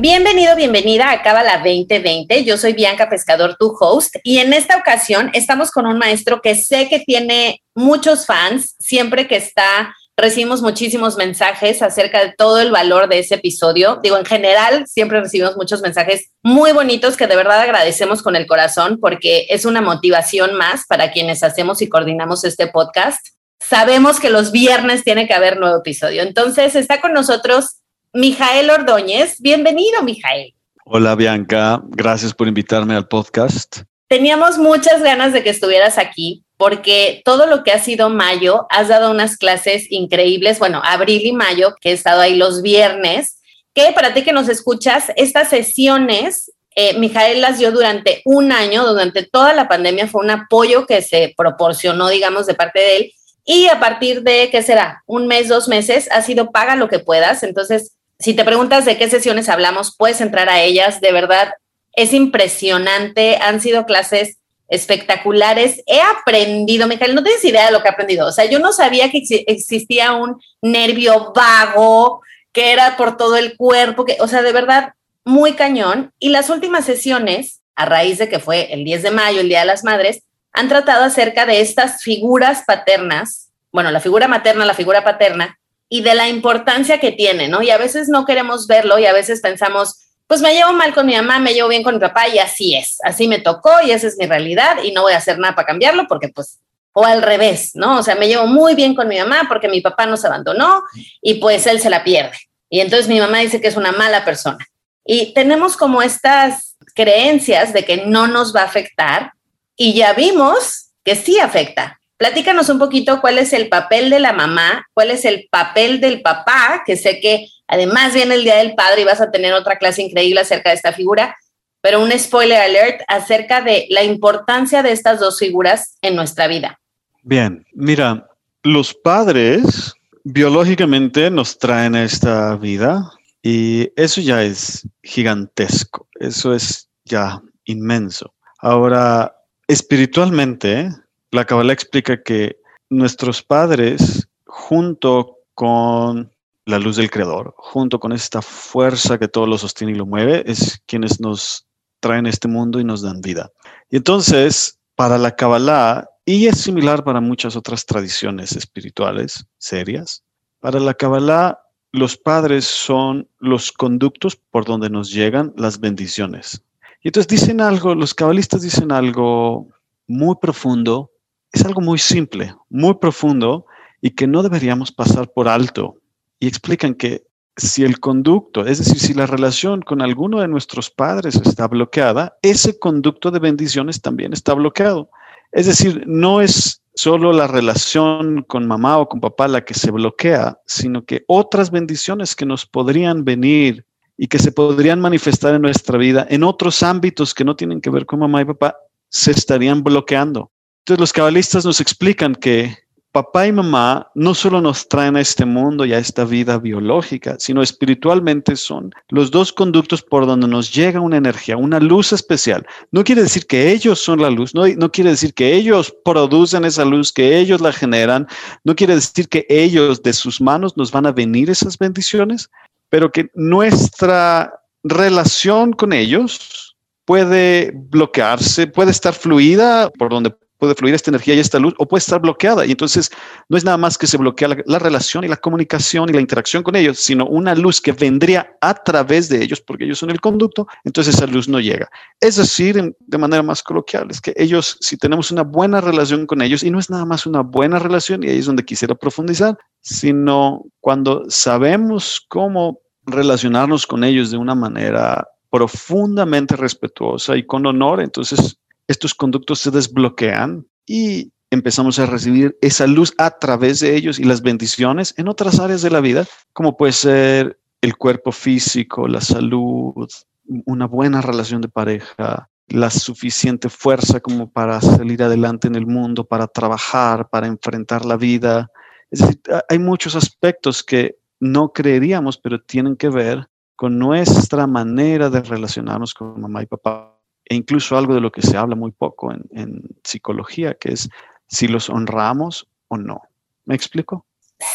Bienvenido, bienvenida a Cábala 2020. Yo soy Bianca Pescador, tu host, y en esta ocasión estamos con un maestro que sé que tiene muchos fans. Siempre que está, recibimos muchísimos mensajes acerca de todo el valor de ese episodio. Digo, en general, siempre recibimos muchos mensajes muy bonitos que de verdad agradecemos con el corazón porque es una motivación más para quienes hacemos y coordinamos este podcast. Sabemos que los viernes tiene que haber nuevo episodio. Entonces, está con nosotros Mijael Ordóñez. Bienvenido, Mijael. Hola, Bianca. Gracias por invitarme al podcast. Teníamos muchas ganas de que estuvieras aquí porque todo lo que ha sido mayo, has dado unas clases increíbles, bueno, abril y mayo, que he estado ahí los viernes, que para ti que nos escuchas, estas sesiones, eh, Mijael las dio durante un año, durante toda la pandemia, fue un apoyo que se proporcionó, digamos, de parte de él. Y a partir de, ¿qué será? Un mes, dos meses, ha sido paga lo que puedas. Entonces, si te preguntas de qué sesiones hablamos, puedes entrar a ellas. De verdad, es impresionante. Han sido clases espectaculares. He aprendido, Michael, no tienes idea de lo que he aprendido. O sea, yo no sabía que existía un nervio vago, que era por todo el cuerpo, que, o sea, de verdad, muy cañón. Y las últimas sesiones, a raíz de que fue el 10 de mayo, el Día de las Madres, han tratado acerca de estas figuras paternas, bueno, la figura materna, la figura paterna, y de la importancia que tiene, ¿no? Y a veces no queremos verlo y a veces pensamos, pues me llevo mal con mi mamá, me llevo bien con mi papá y así es, así me tocó y esa es mi realidad y no voy a hacer nada para cambiarlo porque pues, o al revés, ¿no? O sea, me llevo muy bien con mi mamá porque mi papá nos abandonó y pues él se la pierde. Y entonces mi mamá dice que es una mala persona. Y tenemos como estas creencias de que no nos va a afectar y ya vimos que sí afecta. Platícanos un poquito cuál es el papel de la mamá, cuál es el papel del papá, que sé que además viene el Día del Padre y vas a tener otra clase increíble acerca de esta figura, pero un spoiler alert acerca de la importancia de estas dos figuras en nuestra vida. Bien, mira, los padres biológicamente nos traen a esta vida y eso ya es gigantesco, eso es ya inmenso. Ahora, espiritualmente, la Kabbalah explica que nuestros padres, junto con la luz del Creador, junto con esta fuerza que todo lo sostiene y lo mueve, es quienes nos traen este mundo y nos dan vida. Y entonces, para la Kabbalah, y es similar para muchas otras tradiciones espirituales serias, para la Kabbalah, los padres son los conductos por donde nos llegan las bendiciones. Y entonces dicen algo, los cabalistas dicen algo muy profundo es algo muy simple, muy profundo y que no deberíamos pasar por alto. Y explican que si el conducto, es decir, si la relación con alguno de nuestros padres está bloqueada, ese conducto de bendiciones también está bloqueado. Es decir, no es solo la relación con mamá o con papá la que se bloquea, sino que otras bendiciones que nos podrían venir y que se podrían manifestar en nuestra vida en otros ámbitos que no tienen que ver con mamá y papá, se estarían bloqueando. Entonces los cabalistas nos explican que papá y mamá no solo nos traen a este mundo y a esta vida biológica, sino espiritualmente son los dos conductos por donde nos llega una energía, una luz especial. No quiere decir que ellos son la luz, no, no quiere decir que ellos producen esa luz, que ellos la generan, no quiere decir que ellos de sus manos nos van a venir esas bendiciones, pero que nuestra relación con ellos puede bloquearse, puede estar fluida por donde puede fluir esta energía y esta luz o puede estar bloqueada. Y entonces no es nada más que se bloquea la, relación y la comunicación y la interacción con ellos, sino una luz que vendría a través de ellos, porque ellos son el conducto, entonces esa luz no llega. Es decir, de manera más coloquial, es que ellos, si tenemos una buena relación con ellos, y no es nada más una buena relación, y ahí es donde quisiera profundizar, sino cuando sabemos cómo relacionarnos con ellos de una manera profundamente respetuosa y con honor, entonces estos conductos se desbloquean y empezamos a recibir esa luz a través de ellos y las bendiciones en otras áreas de la vida, como puede ser el cuerpo físico, la salud, una buena relación de pareja, la suficiente fuerza como para salir adelante en el mundo, para trabajar, para enfrentar la vida. Es decir, hay muchos aspectos que no creeríamos, pero tienen que ver con nuestra manera de relacionarnos con mamá y papá, e incluso algo de lo que se habla muy poco en, psicología, que es si los honramos o no. ¿Me explico?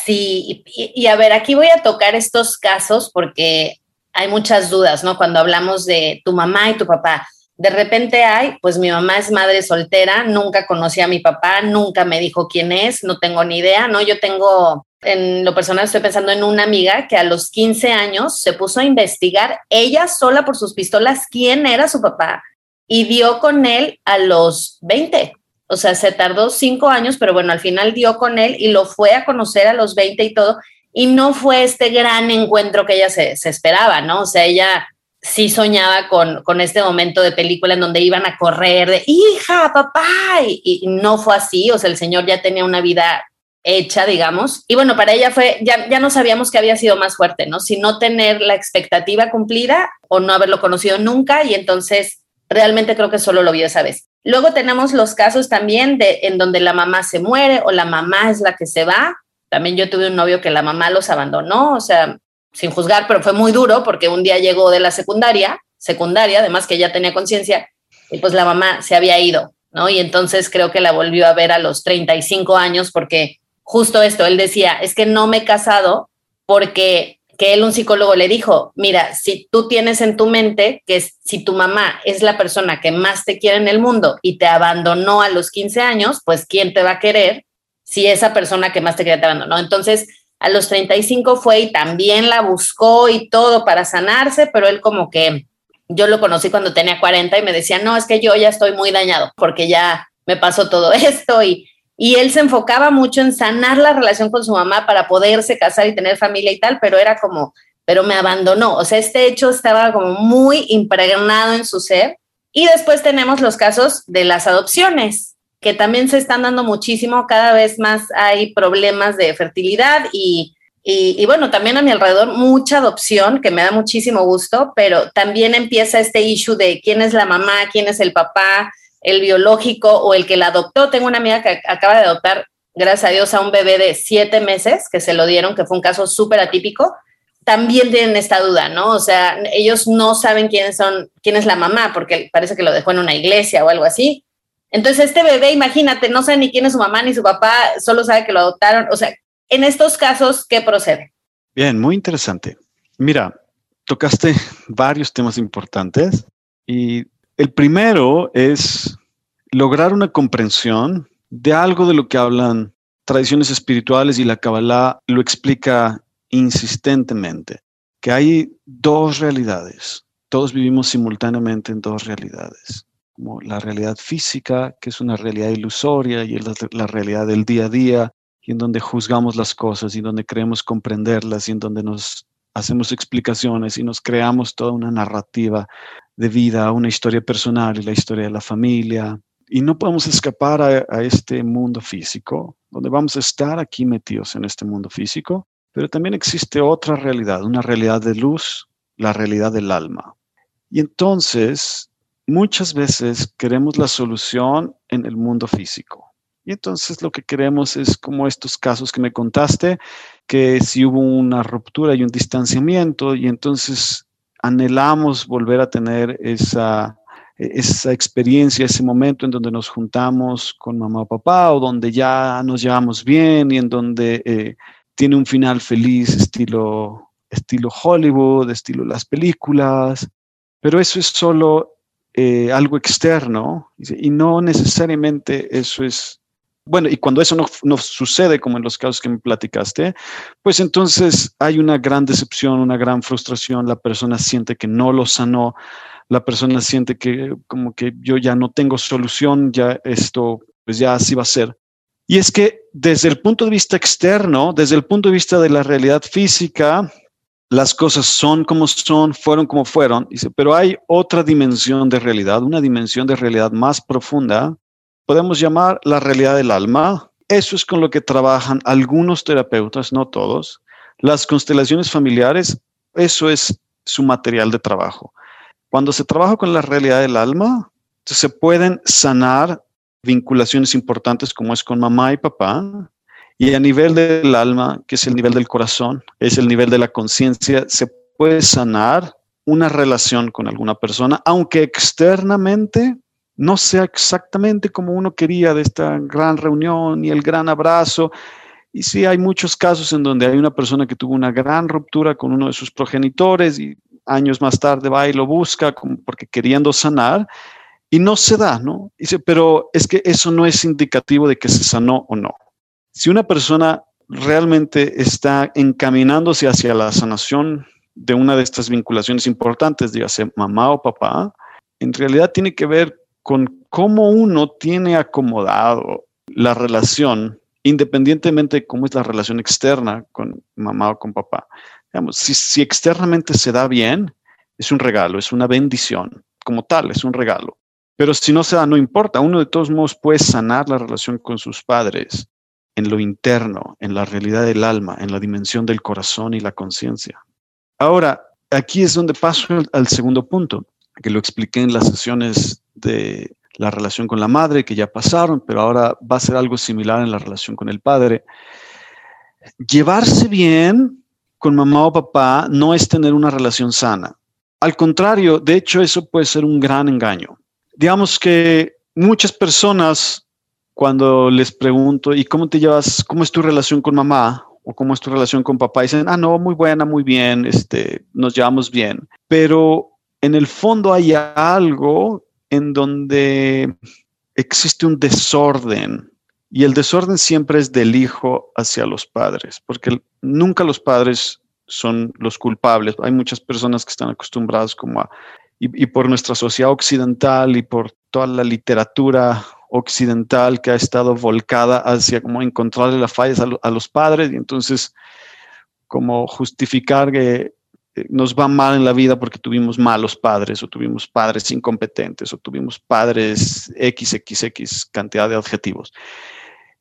Sí, y, a ver, aquí voy a tocar estos casos porque hay muchas dudas, ¿no? Cuando hablamos de tu mamá y tu papá. De repente hay, pues mi mamá es madre soltera, nunca conocí a mi papá, nunca me dijo quién es, no tengo ni idea, ¿no? Yo tengo, en lo personal estoy pensando en una amiga que a los 15 años se puso a investigar ella sola por sus pistolas quién era su papá y dio con él a los 20. O sea, se tardó cinco años, pero bueno, al final dio con él y lo fue a conocer a los 20 y todo. Y no fue este gran encuentro que ella se, esperaba, ¿no? O sea, ella sí soñaba con, con, este momento de película en donde iban a correr de hija, papá, y, y, no fue así, o sea, el señor ya tenía una vida hecha, digamos, y bueno, para ella fue, ya, ya no sabíamos que había sido más fuerte, ¿no? Si no tener la expectativa cumplida o no haberlo conocido nunca, y entonces realmente creo que solo lo vio esa vez. Luego tenemos los casos también de en donde la mamá se muere o la mamá es la que se va. También yo tuve un novio que la mamá los abandonó, o sea, sin juzgar, pero fue muy duro porque un día llegó de la secundaria, secundaria, además que ya tenía conciencia, y pues la mamá se había ido, ¿no? Y entonces creo que la volvió a ver a los 35 años porque justo esto, él decía, es que no me he casado porque que él, un psicólogo, le dijo, mira, si tú tienes en tu mente que si tu mamá es la persona que más te quiere en el mundo y te abandonó a los 15 años, pues ¿quién te va a querer si esa persona que más te quiere te abandonó? Entonces, a los 35 fue y también la buscó y todo para sanarse, pero él como que yo lo conocí cuando tenía 40 y me decía, no, es que yo ya estoy muy dañado porque ya me pasó todo esto y y él se enfocaba mucho en sanar la relación con su mamá para poderse casar y tener familia y tal, pero era como, pero me abandonó. O sea, este hecho estaba como muy impregnado en su ser. Y después tenemos los casos de las adopciones, que también se están dando muchísimo, cada vez más hay problemas de fertilidad y, y, bueno, también a mi alrededor mucha adopción, que me da muchísimo gusto, pero también empieza este issue de quién es la mamá, quién es el papá, el biológico o el que la adoptó. Tengo una amiga que acaba de adoptar, gracias a Dios, a un bebé de siete meses que se lo dieron, que fue un caso súper atípico. También tienen esta duda, ¿no? O sea, ellos no saben quiénes son, quién es la mamá, porque parece que lo dejó en una iglesia o algo así. Entonces, este bebé, imagínate, no sabe ni quién es su mamá ni su papá, solo sabe que lo adoptaron. O sea, en estos casos, ¿qué procede? Bien, muy interesante. Mira, tocaste varios temas importantes y el primero es lograr una comprensión de algo de lo que hablan tradiciones espirituales y la Kabbalah lo explica insistentemente, que hay dos realidades. Todos vivimos simultáneamente en dos realidades, como la realidad física, que es una realidad ilusoria, y la, la realidad del día a día, y en donde juzgamos las cosas y donde creemos comprenderlas y en donde nos hacemos explicaciones y nos creamos toda una narrativa de vida, una historia personal y la historia de la familia. Y no podemos escapar a, este mundo físico, donde vamos a estar aquí metidos en este mundo físico, pero también existe otra realidad, una realidad de luz, la realidad del alma. Y entonces, muchas veces queremos la solución en el mundo físico. Y entonces lo que queremos es como estos casos que me contaste, que si hubo una ruptura y un distanciamiento, y entonces anhelamos volver a tener esa, esa experiencia, ese momento en donde nos juntamos con mamá o papá o donde ya nos llevamos bien y en donde eh, tiene un final feliz estilo, estilo Hollywood, estilo las películas, pero eso es solo eh, algo externo y no necesariamente eso es bueno, y cuando eso no, sucede, como en los casos que me platicaste, pues entonces hay una gran decepción, una gran frustración, la persona siente que no lo sanó, la persona siente que como que yo ya no tengo solución, ya esto, pues ya así va a ser. Y es que desde el punto de vista externo, desde el punto de vista de la realidad física, las cosas son como son, fueron como fueron, pero hay otra dimensión de realidad, una dimensión de realidad más profunda podemos llamar la realidad del alma. Eso es con lo que trabajan algunos terapeutas, no todos. Las constelaciones familiares, eso es su material de trabajo. Cuando se trabaja con la realidad del alma, se pueden sanar vinculaciones importantes como es con mamá y papá, y a nivel del alma, que es el nivel del corazón, es el nivel de la conciencia, se puede sanar una relación con alguna persona, aunque externamente no sea exactamente como uno quería de esta gran reunión y el gran abrazo. Y sí, hay muchos casos en donde hay una persona que tuvo una gran ruptura con uno de sus progenitores y años más tarde va y lo busca porque queriendo sanar y no se da, ¿no? Dice, pero es que eso no es indicativo de que se sanó o no. Si una persona realmente está encaminándose hacia la sanación de una de estas vinculaciones importantes, dígase mamá o papá, en realidad tiene que ver con cómo uno tiene acomodado la relación, independientemente de cómo es la relación externa con mamá o con papá. Digamos, si, si externamente se da bien, es un regalo, es una bendición, como tal, es un regalo. Pero si no se da, no importa, uno de todos modos puede sanar la relación con sus padres en lo interno, en la realidad del alma, en la dimensión del corazón y la conciencia. Ahora, aquí es donde paso al segundo punto, que lo expliqué en las sesiones de la relación con la madre, que ya pasaron, pero ahora va a ser algo similar en la relación con el padre. Llevarse bien con mamá o papá no es tener una relación sana. Al contrario, de hecho, eso puede ser un gran engaño. Digamos que muchas personas, cuando les pregunto, ¿y cómo te llevas, cómo es tu relación con mamá? o cómo es tu relación con papá, dicen, ah, no, muy buena, muy bien, este, nos llevamos bien. Pero en el fondo hay algo en donde existe un desorden y el desorden siempre es del hijo hacia los padres, porque nunca los padres son los culpables. Hay muchas personas que están acostumbradas como a, y, por nuestra sociedad occidental y por toda la literatura occidental que ha estado volcada hacia como encontrarle las fallas a, los padres y entonces como justificar que nos va mal en la vida porque tuvimos malos padres o tuvimos padres incompetentes o tuvimos padres XXX cantidad de adjetivos.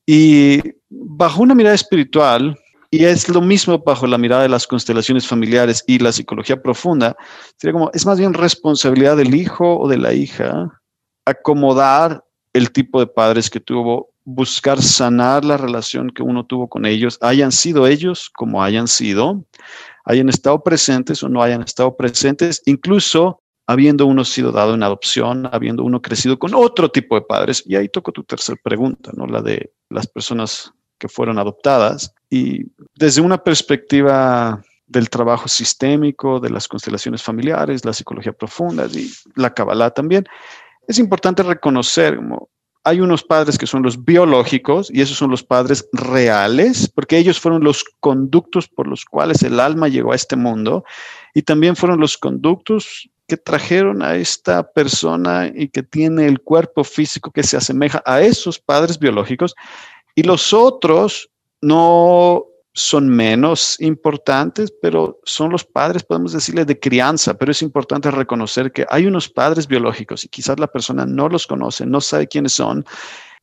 Y bajo una mirada espiritual, y es lo mismo bajo la mirada de las constelaciones familiares y la psicología profunda, sería como, es más bien responsabilidad del hijo o de la hija acomodar el tipo de padres que tuvo, buscar sanar la relación que uno tuvo con ellos, hayan sido ellos como hayan sido, hayan estado presentes o no hayan estado presentes, incluso habiendo uno sido dado en adopción, habiendo uno crecido con otro tipo de padres. Y ahí toco tu tercera pregunta, ¿no? La de las personas que fueron adoptadas. Y desde una perspectiva del trabajo sistémico, de las constelaciones familiares, la psicología profunda y la Kabbalah también, es importante reconocer, como hay unos padres que son los biológicos y esos son los padres reales, porque ellos fueron los conductos por los cuales el alma llegó a este mundo y también fueron los conductos que trajeron a esta persona y que tiene el cuerpo físico que se asemeja a esos padres biológicos y los otros no son menos importantes, pero son los padres, podemos decirle, de crianza, pero es importante reconocer que hay unos padres biológicos y quizás la persona no los conoce, no sabe quiénes son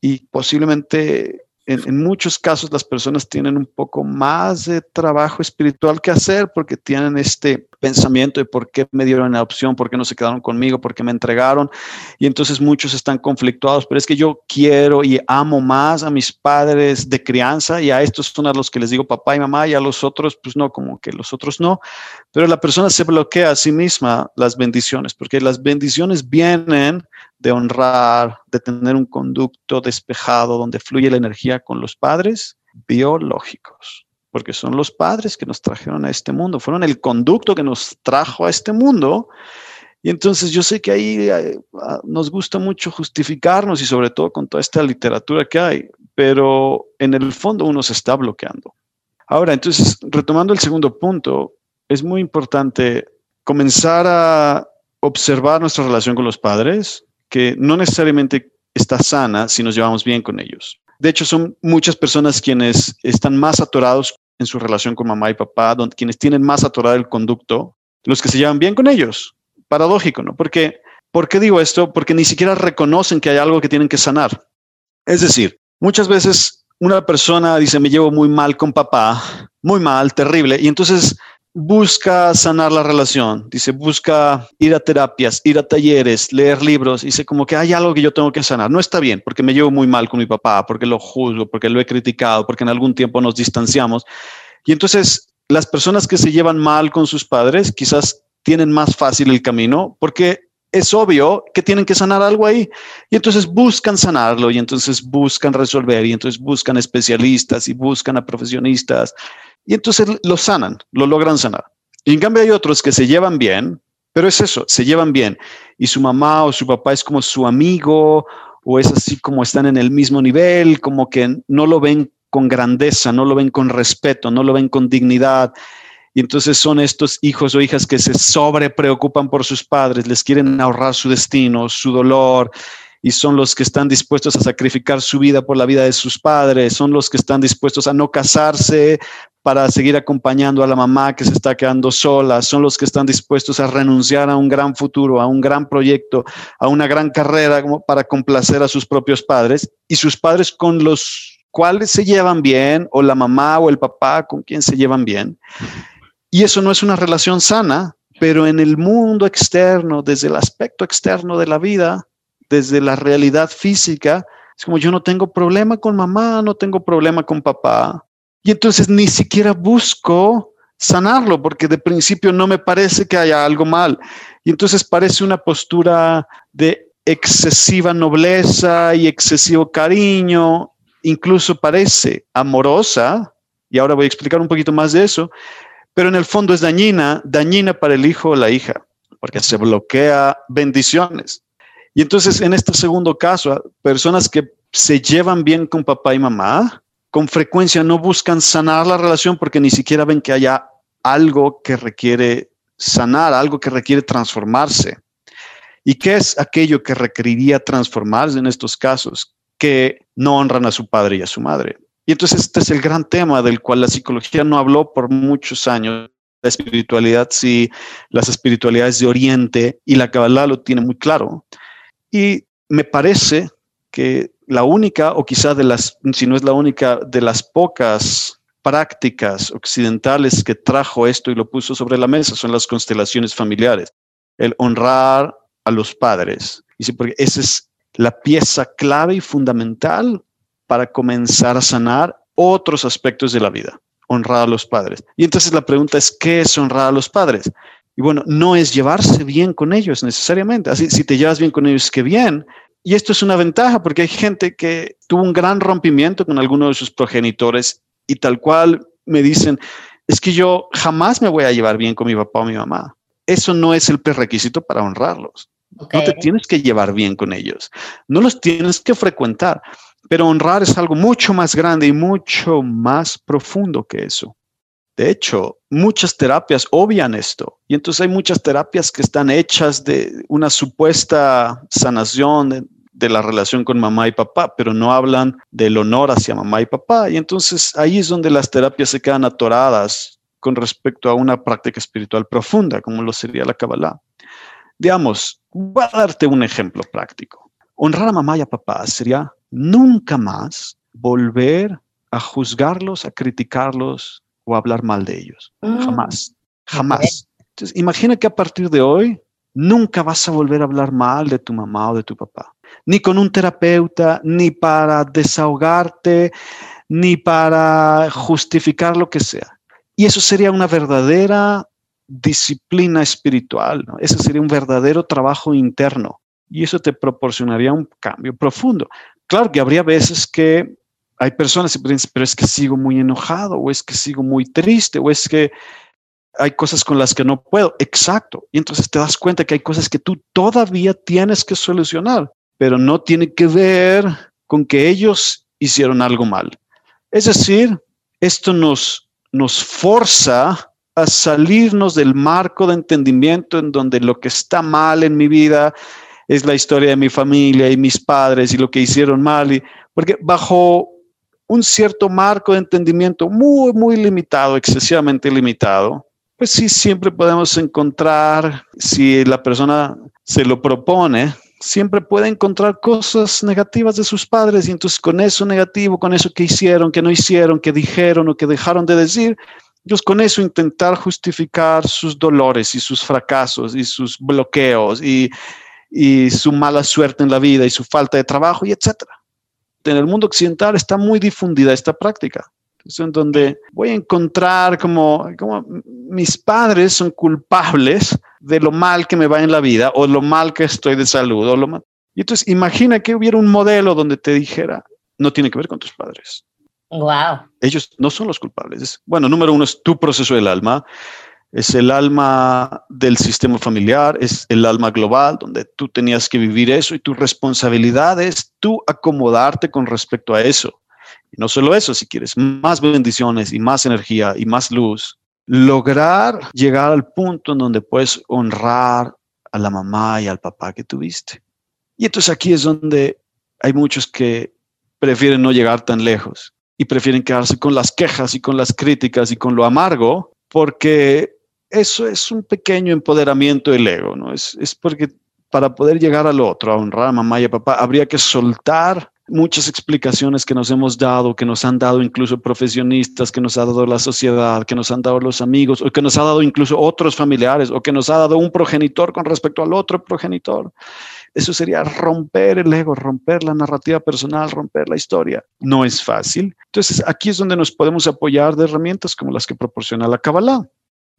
y posiblemente en, muchos casos las personas tienen un poco más de trabajo espiritual que hacer porque tienen este pensamiento de por qué me dieron la opción, por qué no se quedaron conmigo, por qué me entregaron. Y entonces muchos están conflictuados, pero es que yo quiero y amo más a mis padres de crianza y a estos son a los que les digo papá y mamá y a los otros, pues no, como que los otros no. Pero la persona se bloquea a sí misma las bendiciones, porque las bendiciones vienen de honrar, de tener un conducto despejado donde fluye la energía con los padres biológicos, porque son los padres que nos trajeron a este mundo, fueron el conducto que nos trajo a este mundo. Y entonces yo sé que ahí eh, ah, nos gusta mucho justificarnos y sobre todo con toda esta literatura que hay, pero en el fondo uno se está bloqueando. Ahora, entonces, retomando el segundo punto, es muy importante comenzar a observar nuestra relación con los padres, que no necesariamente está sana si nos llevamos bien con ellos. De hecho, son muchas personas quienes están más atorados en su relación con mamá y papá, quienes tienen más atorado el conducto, los que se llevan bien con ellos. Paradójico, ¿no? Porque, ¿por qué digo esto? Porque ni siquiera reconocen que hay algo que tienen que sanar. Es decir, muchas veces una persona dice, me llevo muy mal con papá, muy mal, terrible, y entonces busca sanar la relación, dice, busca ir a terapias, ir a talleres, leer libros, dice como que hay algo que yo tengo que sanar. No está bien porque me llevo muy mal con mi papá, porque lo juzgo, porque lo he criticado, porque en algún tiempo nos distanciamos. Y entonces las personas que se llevan mal con sus padres quizás tienen más fácil el camino porque es obvio que tienen que sanar algo ahí. Y entonces buscan sanarlo y entonces buscan resolver y entonces buscan especialistas y buscan a profesionistas y entonces lo sanan, lo logran sanar. Y en cambio hay otros que se llevan bien, pero es eso, se llevan bien. Y su mamá o su papá es como su amigo o es así como están en el mismo nivel, como que no lo ven con grandeza, no lo ven con respeto, no lo ven con dignidad. Y entonces son estos hijos o hijas que se sobre preocupan por sus padres, les quieren ahorrar su destino, su dolor, y son los que están dispuestos a sacrificar su vida por la vida de sus padres, son los que están dispuestos a no casarse para seguir acompañando a la mamá que se está quedando sola, son los que están dispuestos a renunciar a un gran futuro, a un gran proyecto, a una gran carrera como para complacer a sus propios padres y sus padres con los cuales se llevan bien o la mamá o el papá con quien se llevan bien. Y eso no es una relación sana, pero en el mundo externo, desde el aspecto externo de la vida, desde la realidad física, es como yo no tengo problema con mamá, no tengo problema con papá. Y entonces ni siquiera busco sanarlo porque de principio no me parece que haya algo mal. Y entonces parece una postura de excesiva nobleza y excesivo cariño, incluso parece amorosa, y ahora voy a explicar un poquito más de eso, pero en el fondo es dañina, dañina para el hijo o la hija, porque se bloquea bendiciones. Y entonces, en este segundo caso, personas que se llevan bien con papá y mamá, con frecuencia no buscan sanar la relación porque ni siquiera ven que haya algo que requiere sanar, algo que requiere transformarse. ¿Y qué es aquello que requeriría transformarse en estos casos? Que no honran a su padre y a su madre. Y entonces este es el gran tema del cual la psicología no habló por muchos años. La espiritualidad sí, las espiritualidades de Oriente y la Kabbalah lo tiene muy claro. Y me parece que la única, o quizá de las, si no es la única, de las pocas prácticas occidentales que trajo esto y lo puso sobre la mesa son las constelaciones familiares. El honrar a los padres. Y sí, porque esa es la pieza clave y fundamental para comenzar a sanar otros aspectos de la vida. Honrar a los padres. Y entonces la pregunta es, ¿qué es honrar a los padres? Y bueno, no es llevarse bien con ellos necesariamente. Así, si te llevas bien con ellos, qué bien. Y esto es una ventaja porque hay gente que tuvo un gran rompimiento con alguno de sus progenitores y tal cual me dicen, es que yo jamás me voy a llevar bien con mi papá o mi mamá. Eso no es el prerequisito para honrarlos. No te tienes que llevar bien con ellos. No los tienes que frecuentar. Pero honrar es algo mucho más grande y mucho más profundo que eso. De hecho, muchas terapias obvian esto. Y entonces hay muchas terapias que están hechas de una supuesta sanación de, la relación con mamá y papá, pero no hablan del honor hacia mamá y papá. Y entonces ahí es donde las terapias se quedan atoradas con respecto a una práctica espiritual profunda, como lo sería la Kabbalah. Digamos, voy a darte un ejemplo práctico. Honrar a mamá y a papá sería nunca más volver a juzgarlos, a criticarlos, o hablar mal de ellos. Mm. Jamás, jamás. Entonces, imagina que a partir de hoy nunca vas a volver a hablar mal de tu mamá o de tu papá, ni con un terapeuta, ni para desahogarte, ni para justificar lo que sea. Y eso sería una verdadera disciplina espiritual, ¿no? ese sería un verdadero trabajo interno y eso te proporcionaría un cambio profundo. Claro que habría veces que hay personas que piensan, pero es que sigo muy enojado, o es que sigo muy triste, o es que hay cosas con las que no puedo. Exacto. Y entonces te das cuenta que hay cosas que tú todavía tienes que solucionar, pero no tiene que ver con que ellos hicieron algo mal. Es decir, esto nos, nos forza a salirnos del marco de entendimiento en donde lo que está mal en mi vida es la historia de mi familia y mis padres y lo que hicieron mal. Y, porque bajo un cierto marco de entendimiento muy, muy limitado, excesivamente limitado, pues sí, siempre podemos encontrar, si la persona se lo propone, siempre puede encontrar cosas negativas de sus padres y entonces con eso negativo, con eso que hicieron, que no hicieron, que dijeron o que dejaron de decir, Entonces, con eso intentar justificar sus dolores y sus fracasos y sus bloqueos y, y su mala suerte en la vida y su falta de trabajo y etcétera. En el mundo occidental está muy difundida esta práctica. Es en donde voy a encontrar como, como mis padres son culpables de lo mal que me va en la vida o lo mal que estoy de salud. O lo mal. Y entonces imagina que hubiera un modelo donde te dijera, no tiene que ver con tus padres. Wow. Ellos no son los culpables. Bueno, número uno es tu proceso del alma, es el alma del sistema familiar, es el alma global, donde tú tenías que vivir eso y tu responsabilidad es tú acomodarte con respecto a eso. Y no solo eso, si quieres más bendiciones y más energía y más luz, lograr llegar al punto en donde puedes honrar a la mamá y al papá que tuviste. Y entonces aquí es donde hay muchos que prefieren no llegar tan lejos y prefieren quedarse con las quejas y con las críticas y con lo amargo, porque eso es un pequeño empoderamiento del ego, ¿no? Es, es porque para poder llegar al otro, a honrar a mamá y a papá, habría que soltar muchas explicaciones que nos hemos dado, que nos han dado incluso profesionistas, que nos ha dado la sociedad, que nos han dado los amigos, o que nos ha dado incluso otros familiares, o que nos ha dado un progenitor con respecto al otro progenitor. Eso sería romper el ego, romper la narrativa personal, romper la historia. No es fácil. Entonces, aquí es donde nos podemos apoyar de herramientas como las que proporciona la Kabbalah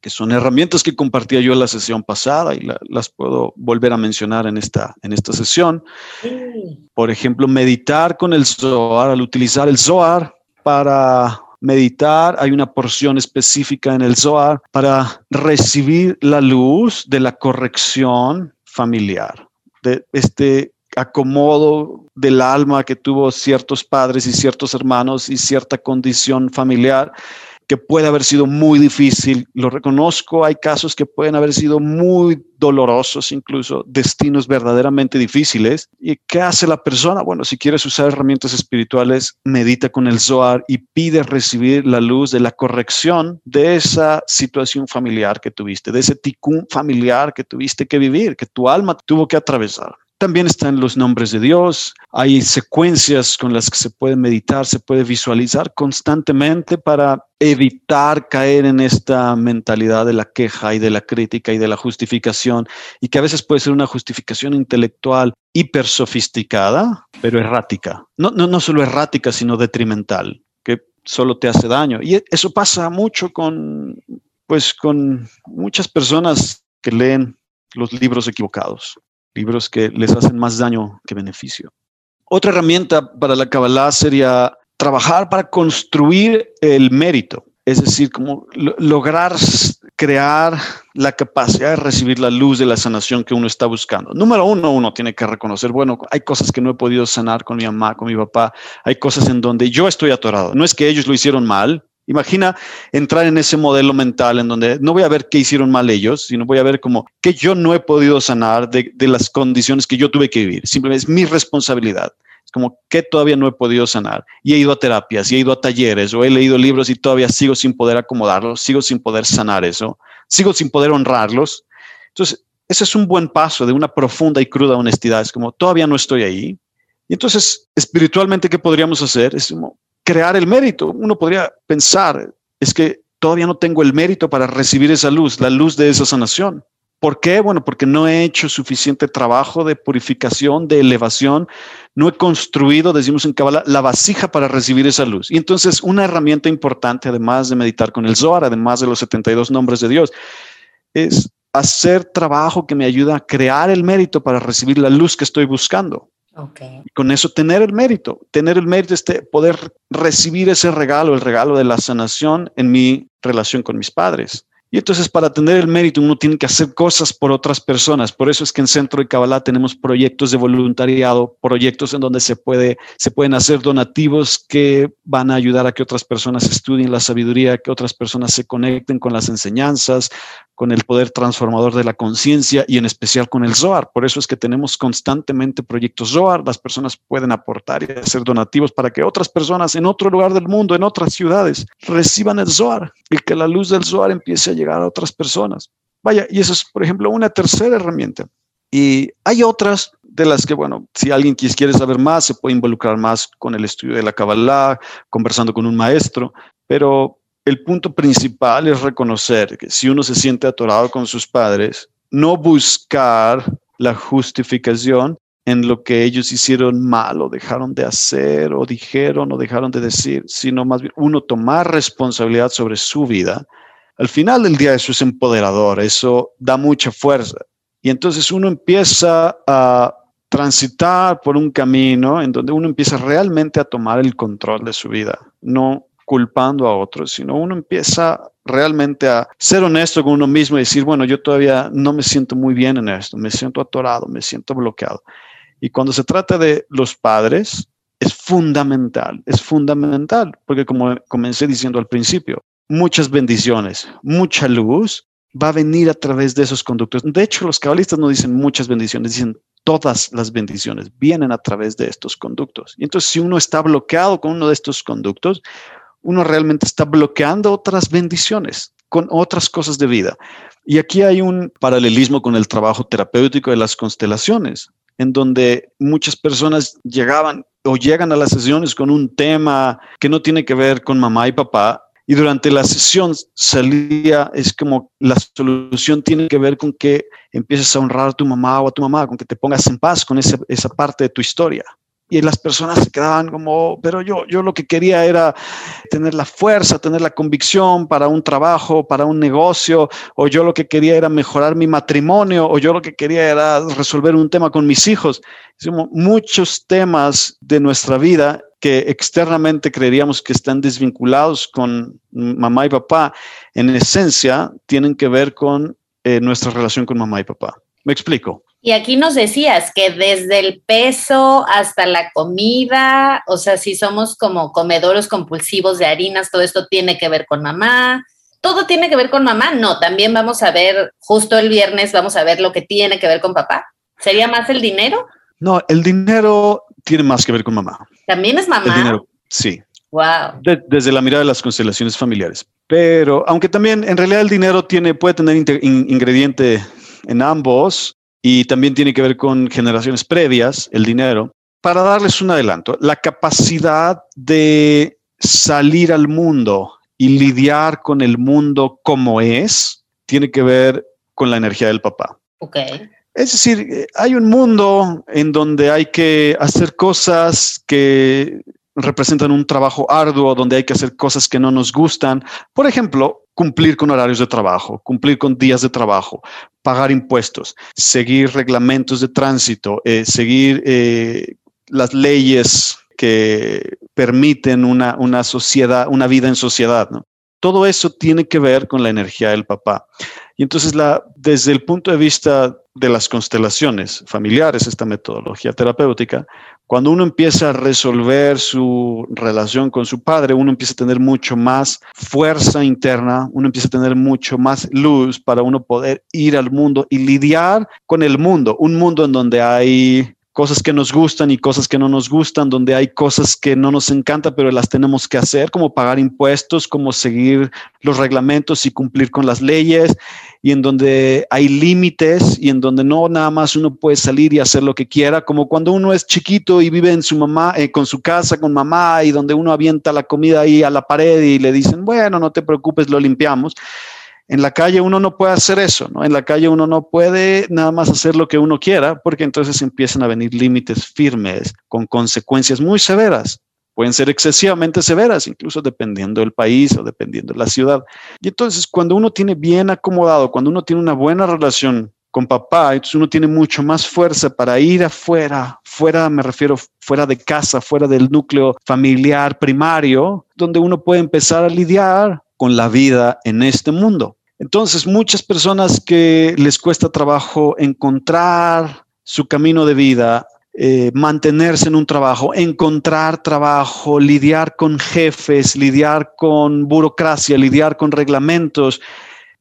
que son herramientas que compartía yo en la sesión pasada y las puedo volver a mencionar en esta, en esta sesión. Por ejemplo, meditar con el Zohar, al utilizar el Zohar para meditar, hay una porción específica en el Zohar para recibir la luz de la corrección familiar, de este acomodo del alma que tuvo ciertos padres y ciertos hermanos y cierta condición familiar que puede haber sido muy difícil, lo reconozco, hay casos que pueden haber sido muy dolorosos, incluso destinos verdaderamente difíciles. ¿Y qué hace la persona? Bueno, si quieres usar herramientas espirituales, medita con el Zohar y pide recibir la luz de la corrección de esa situación familiar que tuviste, de ese ticún familiar que tuviste que vivir, que tu alma tuvo que atravesar. También están los nombres de Dios. Hay secuencias con las que se puede meditar, se puede visualizar constantemente para evitar caer en esta mentalidad de la queja y de la crítica y de la justificación, y que a veces puede ser una justificación intelectual hiper sofisticada, pero errática. No, no, no solo errática, sino detrimental, que solo te hace daño. Y eso pasa mucho con, pues, con muchas personas que leen los libros equivocados libros que les hacen más daño que beneficio. Otra herramienta para la Kabbalah sería trabajar para construir el mérito, es decir, como lograr crear la capacidad de recibir la luz de la sanación que uno está buscando. Número uno, uno tiene que reconocer, bueno, hay cosas que no he podido sanar con mi mamá, con mi papá, hay cosas en donde yo estoy atorado. No es que ellos lo hicieron mal, Imagina entrar en ese modelo mental en donde no voy a ver qué hicieron mal ellos, sino voy a ver como que yo no he podido sanar de, las condiciones que yo tuve que vivir. Simplemente es mi responsabilidad. Es como que todavía no he podido sanar. Y he ido a terapias, y he ido a talleres, o he leído libros y todavía sigo sin poder acomodarlos, sigo sin poder sanar eso, sigo sin poder honrarlos. Entonces, ese es un buen paso de una profunda y cruda honestidad. Es como, todavía no estoy ahí. Y entonces, espiritualmente, ¿qué podríamos hacer? Es como, crear el mérito. Uno podría pensar, es que todavía no tengo el mérito para recibir esa luz, la luz de esa sanación. ¿Por qué? Bueno, porque no he hecho suficiente trabajo de purificación, de elevación, no he construido, decimos en Kabbalah, la vasija para recibir esa luz. Y entonces una herramienta importante, además de meditar con el Zohar, además de los 72 nombres de Dios, es hacer trabajo que me ayuda a crear el mérito para recibir la luz que estoy buscando. Con eso tener el mérito, tener el mérito, este, poder recibir ese regalo, el regalo de la sanación en mi relación con mis padres. Y entonces para tener el mérito uno tiene que hacer cosas por otras personas. Por eso es que en Centro de Kabbalah tenemos proyectos de voluntariado, proyectos en donde se, puede, se pueden hacer donativos que van a ayudar a que otras personas estudien la sabiduría, que otras personas se conecten con las enseñanzas, con el poder transformador de la conciencia y en especial con el Zohar. Por eso es que tenemos constantemente proyectos Zohar. Las personas pueden aportar y hacer donativos para que otras personas en otro lugar del mundo, en otras ciudades, reciban el Zohar y que la luz del Zohar empiece a llegar a otras personas. Vaya, y eso es, por ejemplo, una tercera herramienta. Y hay otras de las que, bueno, si alguien quiere saber más, se puede involucrar más con el estudio de la Kabbalah, conversando con un maestro, pero el punto principal es reconocer que si uno se siente atorado con sus padres, no buscar la justificación en lo que ellos hicieron mal o dejaron de hacer o dijeron o dejaron de decir, sino más bien uno tomar responsabilidad sobre su vida. Al final del día eso es empoderador, eso da mucha fuerza. Y entonces uno empieza a transitar por un camino en donde uno empieza realmente a tomar el control de su vida, no culpando a otros, sino uno empieza realmente a ser honesto con uno mismo y decir, bueno, yo todavía no me siento muy bien en esto, me siento atorado, me siento bloqueado. Y cuando se trata de los padres, es fundamental, es fundamental, porque como comencé diciendo al principio, muchas bendiciones, mucha luz va a venir a través de esos conductos. De hecho, los cabalistas no dicen muchas bendiciones, dicen todas las bendiciones vienen a través de estos conductos. Y entonces, si uno está bloqueado con uno de estos conductos, uno realmente está bloqueando otras bendiciones con otras cosas de vida. Y aquí hay un paralelismo con el trabajo terapéutico de las constelaciones en donde muchas personas llegaban o llegan a las sesiones con un tema que no tiene que ver con mamá y papá. Y durante la sesión salía, es como la solución tiene que ver con que empieces a honrar a tu mamá o a tu mamá, con que te pongas en paz con esa, esa parte de tu historia y las personas se quedaban como, pero yo, yo lo que quería era tener la fuerza, tener la convicción para un trabajo, para un negocio, o yo lo que quería era mejorar mi matrimonio, o yo lo que quería era resolver un tema con mis hijos. Muchos temas de nuestra vida que externamente creeríamos que están desvinculados con mamá y papá, en esencia tienen que ver con eh, nuestra relación con mamá y papá. ¿Me explico? Y aquí nos decías que desde el peso hasta la comida, o sea, si somos como comedores compulsivos de harinas, todo esto tiene que ver con mamá. ¿Todo tiene que ver con mamá? No, también vamos a ver, justo el viernes vamos a ver lo que tiene que ver con papá. ¿Sería más el dinero? No, el dinero tiene más que ver con mamá. ¿También es mamá? El dinero, sí. Wow. desde la mirada de las constelaciones familiares. Pero, aunque también en realidad el dinero tiene, puede tener ingrediente en ambos, y también tiene que ver con generaciones previas, el dinero. Para darles un adelanto, la capacidad de salir al mundo y lidiar con el mundo como es, tiene que ver con la energía del papá. Okay. Es decir, hay un mundo en donde hay que hacer cosas que representan un trabajo arduo, donde hay que hacer cosas que no nos gustan. Por ejemplo, cumplir con horarios de trabajo, cumplir con días de trabajo, pagar impuestos, seguir reglamentos de tránsito, eh, seguir eh, las leyes que permiten una, una sociedad, una vida en sociedad. Todo eso tiene que ver con la energía del papá. Y entonces, desde el punto de vista de las constelaciones familiares, esta metodología terapéutica, cuando uno empieza a resolver su relación con su padre, uno empieza a tener mucho más fuerza interna, uno empieza a tener mucho más luz para uno poder ir al mundo y lidiar con el mundo, un mundo en donde hay cosas que nos gustan y cosas que no nos gustan, donde hay cosas que no nos encantan, pero las tenemos que hacer, como pagar impuestos, como seguir los reglamentos y cumplir con las leyes, y en donde hay límites y en donde no nada más uno puede salir y hacer lo que quiera, como cuando uno es chiquito y vive en su mamá, eh, con su casa, con mamá, y donde uno avienta la comida ahí a la pared y le dicen, bueno, no te preocupes, lo limpiamos. En la calle uno no puede hacer eso, ¿no? En la calle uno no puede nada más hacer lo que uno quiera, porque entonces empiezan a venir límites firmes con consecuencias muy severas. Pueden ser excesivamente severas, incluso dependiendo del país o dependiendo de la ciudad. Y entonces, cuando uno tiene bien acomodado, cuando uno tiene una buena relación con papá, entonces uno tiene mucho más fuerza para ir afuera, fuera, me refiero, fuera de casa, fuera del núcleo familiar primario, donde uno puede empezar a lidiar con la vida en este mundo. Entonces, muchas personas que les cuesta trabajo encontrar su camino de vida, eh, mantenerse en un trabajo, encontrar trabajo, lidiar con jefes, lidiar con burocracia, lidiar con reglamentos,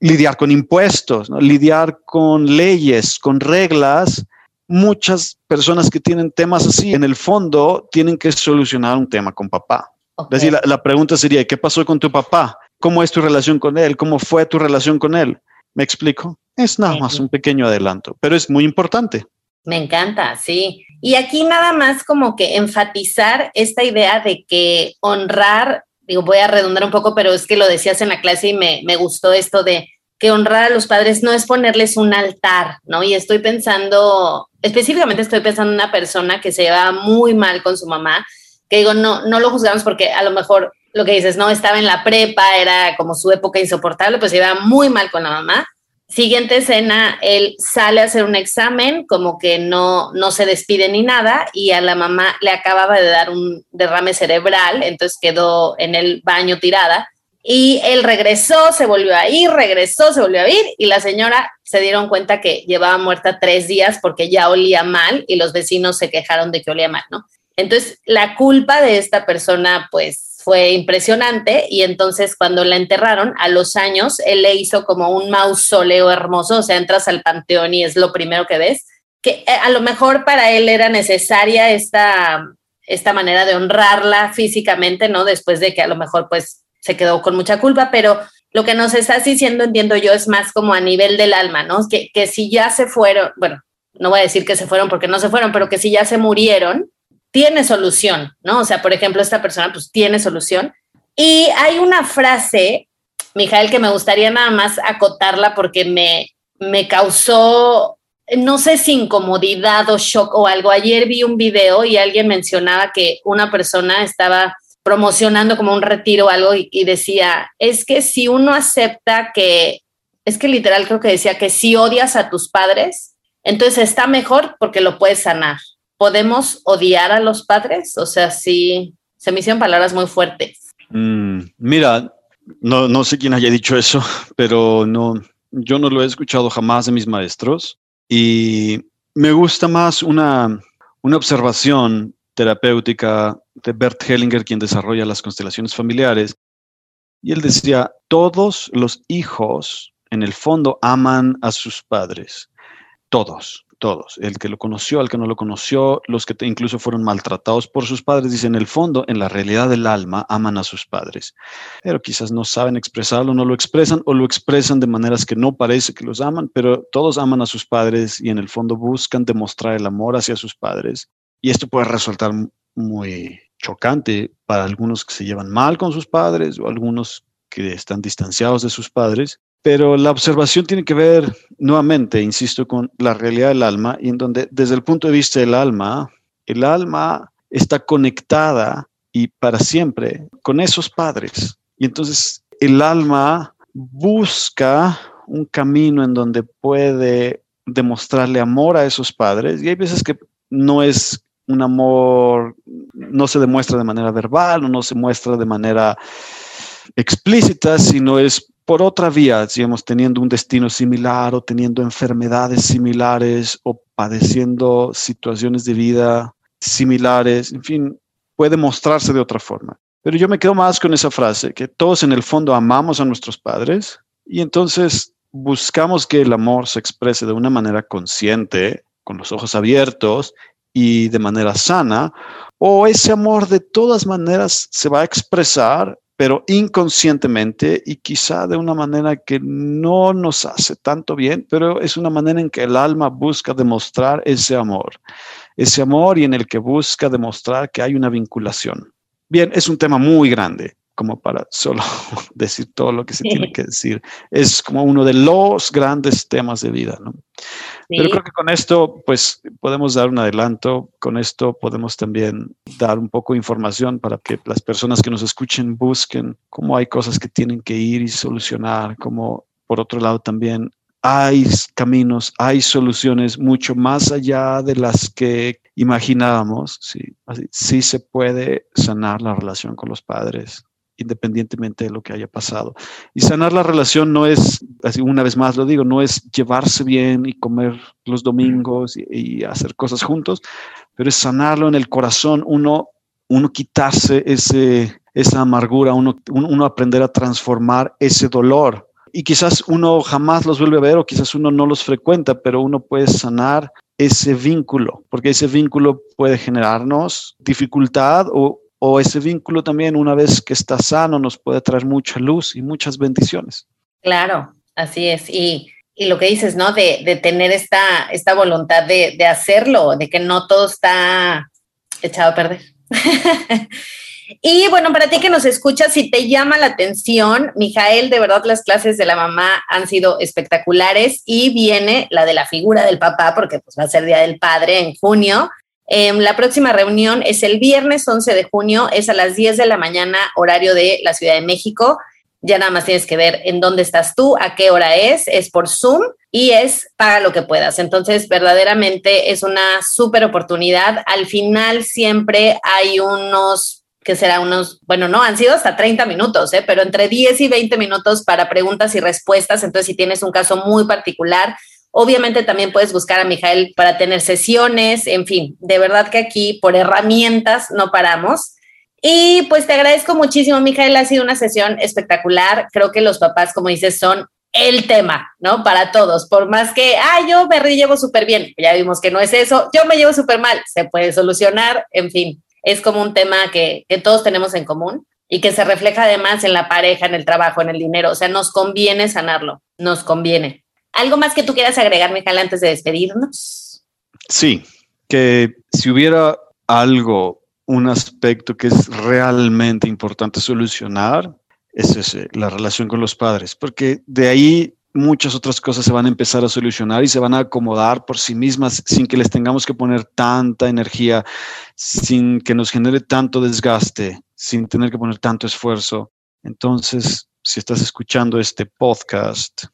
lidiar con impuestos, lidiar con leyes, con reglas. Muchas personas que tienen temas así, en el fondo, tienen que solucionar un tema con papá. Es decir, la pregunta sería, ¿qué pasó con tu papá? ¿Cómo es tu relación con él? ¿Cómo fue tu relación con él? ¿Me explico? Es nada más un pequeño adelanto, pero es muy importante. Me encanta, sí. Y aquí nada más como que enfatizar esta idea de que honrar digo, voy a redundar un poco, pero es que lo decías en la clase y me, me gustó esto de que honrar a los padres no es ponerles un altar, ¿no? Y estoy pensando, específicamente estoy pensando en una persona que se lleva muy mal con su mamá, que digo, no, no lo juzgamos porque a lo mejor lo que dices, no, estaba en la prepa, era como su época insoportable, pues lleva muy mal con la mamá. Siguiente escena, él sale a hacer un examen, como que no, no se despide ni nada, y a la mamá le acababa de dar un derrame cerebral, entonces quedó en el baño tirada y él regresó, se volvió a ir, regresó, se volvió a ir y la señora se dieron cuenta que llevaba muerta tres días porque ya olía mal y los vecinos se quejaron de que olía mal, ¿no? Entonces, la culpa de esta persona, pues, fue impresionante y entonces cuando la enterraron a los años, él le hizo como un mausoleo hermoso, o sea, entras al panteón y es lo primero que ves, que eh, a lo mejor para él era necesaria esta, esta manera de honrarla físicamente, ¿no? Después de que a lo mejor pues se quedó con mucha culpa, pero lo que nos estás diciendo, entiendo yo, es más como a nivel del alma, ¿no? Que, que si ya se fueron, bueno, no voy a decir que se fueron porque no se fueron, pero que si ya se murieron, tiene solución, ¿no? O sea, por ejemplo, esta persona pues tiene solución. Y hay una frase, Mijael, que me gustaría nada más acotarla porque me, me causó, no sé si incomodidad o shock o algo. Ayer vi un video y alguien mencionaba que una persona estaba promocionando como un retiro o algo y, decía, es que si uno acepta que, es que literal creo que decía que si odias a tus padres, entonces está mejor porque lo puedes sanar. ¿Podemos odiar a los padres? O sea, sí, se me hicieron palabras muy fuertes. Mm, mira, no, no sé quién haya dicho eso, pero no, yo no lo he escuchado jamás de mis maestros y me gusta más una, una observación terapéutica de Bert Hellinger, quien desarrolla las constelaciones familiares. Y él decía, todos los hijos en el fondo aman a sus padres. Todos, todos. El que lo conoció, el que no lo conoció, los que incluso fueron maltratados por sus padres, dicen, en el fondo, en la realidad del alma, aman a sus padres. Pero quizás no saben expresarlo, no lo expresan o lo expresan de maneras que no parece que los aman, pero todos aman a sus padres y en el fondo buscan demostrar el amor hacia sus padres. Y esto puede resultar muy chocante para algunos que se llevan mal con sus padres o algunos que están distanciados de sus padres, pero la observación tiene que ver nuevamente, insisto, con la realidad del alma y en donde desde el punto de vista del alma, el alma está conectada y para siempre con esos padres. Y entonces el alma busca un camino en donde puede demostrarle amor a esos padres y hay veces que no es un amor no se demuestra de manera verbal no se muestra de manera explícita, sino es por otra vía, digamos, teniendo un destino similar o teniendo enfermedades similares o padeciendo situaciones de vida similares, en fin, puede mostrarse de otra forma. Pero yo me quedo más con esa frase, que todos en el fondo amamos a nuestros padres y entonces buscamos que el amor se exprese de una manera consciente, con los ojos abiertos y de manera sana, o ese amor de todas maneras se va a expresar, pero inconscientemente y quizá de una manera que no nos hace tanto bien, pero es una manera en que el alma busca demostrar ese amor, ese amor y en el que busca demostrar que hay una vinculación. Bien, es un tema muy grande como para solo decir todo lo que se tiene que decir. Es como uno de los grandes temas de vida, ¿no? Pero creo que con esto, pues, podemos dar un adelanto. Con esto podemos también dar un poco de información para que las personas que nos escuchen busquen cómo hay cosas que tienen que ir y solucionar, como por otro lado también hay caminos, hay soluciones mucho más allá de las que imaginábamos. Sí, sí se puede sanar la relación con los padres independientemente de lo que haya pasado. Y sanar la relación no es, así una vez más lo digo, no es llevarse bien y comer los domingos y, hacer cosas juntos, pero es sanarlo en el corazón, uno, uno quitarse ese, esa amargura, uno, uno aprender a transformar ese dolor. Y quizás uno jamás los vuelve a ver o quizás uno no los frecuenta, pero uno puede sanar ese vínculo, porque ese vínculo puede generarnos dificultad o o ese vínculo también, una vez que está sano, nos puede traer mucha luz y muchas bendiciones. Claro, así es. Y, lo que dices, ¿no? De, tener esta, esta voluntad de, de, hacerlo, de que no todo está echado a perder. Y bueno, para ti que nos escuchas, si te llama la atención, Mijael, de verdad las clases de la mamá han sido espectaculares y viene la de la figura del papá, porque pues va a ser Día del Padre en junio. Em, la próxima reunión es el viernes 11 de junio, es a las 10 de la mañana, horario de la Ciudad de México. Ya nada más tienes que ver en dónde estás tú, a qué hora es, es por Zoom y es paga lo que puedas. Entonces, verdaderamente es una súper oportunidad. Al final siempre hay unos, que será unos, bueno, no, han sido hasta 30 minutos, ¿eh? pero entre 10 y 20 minutos para preguntas y respuestas. Entonces, si tienes un caso muy particular, Obviamente también puedes buscar a Mijael para tener sesiones, en fin, de verdad que aquí por herramientas no paramos. Y pues te agradezco muchísimo, Mijael, ha sido una sesión espectacular. Creo que los papás, como dices, son el tema, ¿no? Para todos, por más que, ah, yo me llevo súper bien, ya vimos que no es eso, yo me llevo súper mal, se puede solucionar, en fin, es como un tema que, que todos tenemos en común y que se refleja además en la pareja, en el trabajo, en el dinero, o sea, nos conviene sanarlo, nos conviene. ¿Algo más que tú quieras agregar, Mijael, antes de despedirnos? Sí, que si hubiera algo, un aspecto que es realmente importante solucionar, es ese, la relación con los padres, porque de ahí muchas otras cosas se van a empezar a solucionar y se van a acomodar por sí mismas sin que les tengamos que poner tanta energía, sin que nos genere tanto desgaste, sin tener que poner tanto esfuerzo. Entonces, si estás escuchando este podcast,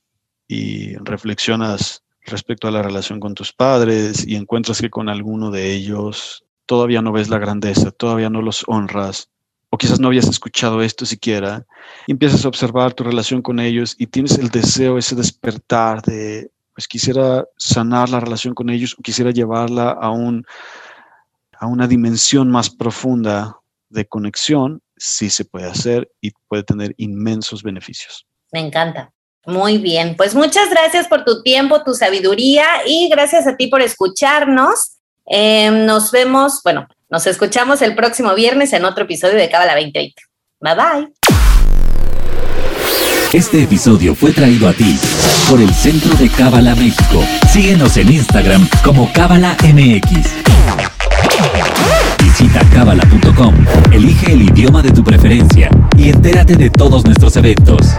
y reflexionas respecto a la relación con tus padres y encuentras que con alguno de ellos todavía no ves la grandeza, todavía no los honras, o quizás no habías escuchado esto siquiera, empiezas a observar tu relación con ellos y tienes el deseo, ese despertar de, pues quisiera sanar la relación con ellos o quisiera llevarla a, un, a una dimensión más profunda de conexión, sí se puede hacer y puede tener inmensos beneficios. Me encanta. Muy bien, pues muchas gracias por tu tiempo, tu sabiduría y gracias a ti por escucharnos. Em, nos vemos, bueno, nos escuchamos el próximo viernes en otro episodio de Cábala 2020. Bye bye. Este episodio fue traído a ti por el Centro de Cábala México. Síguenos en Instagram como Cábala MX. Visita cábala.com, elige el idioma de tu preferencia y entérate de todos nuestros eventos.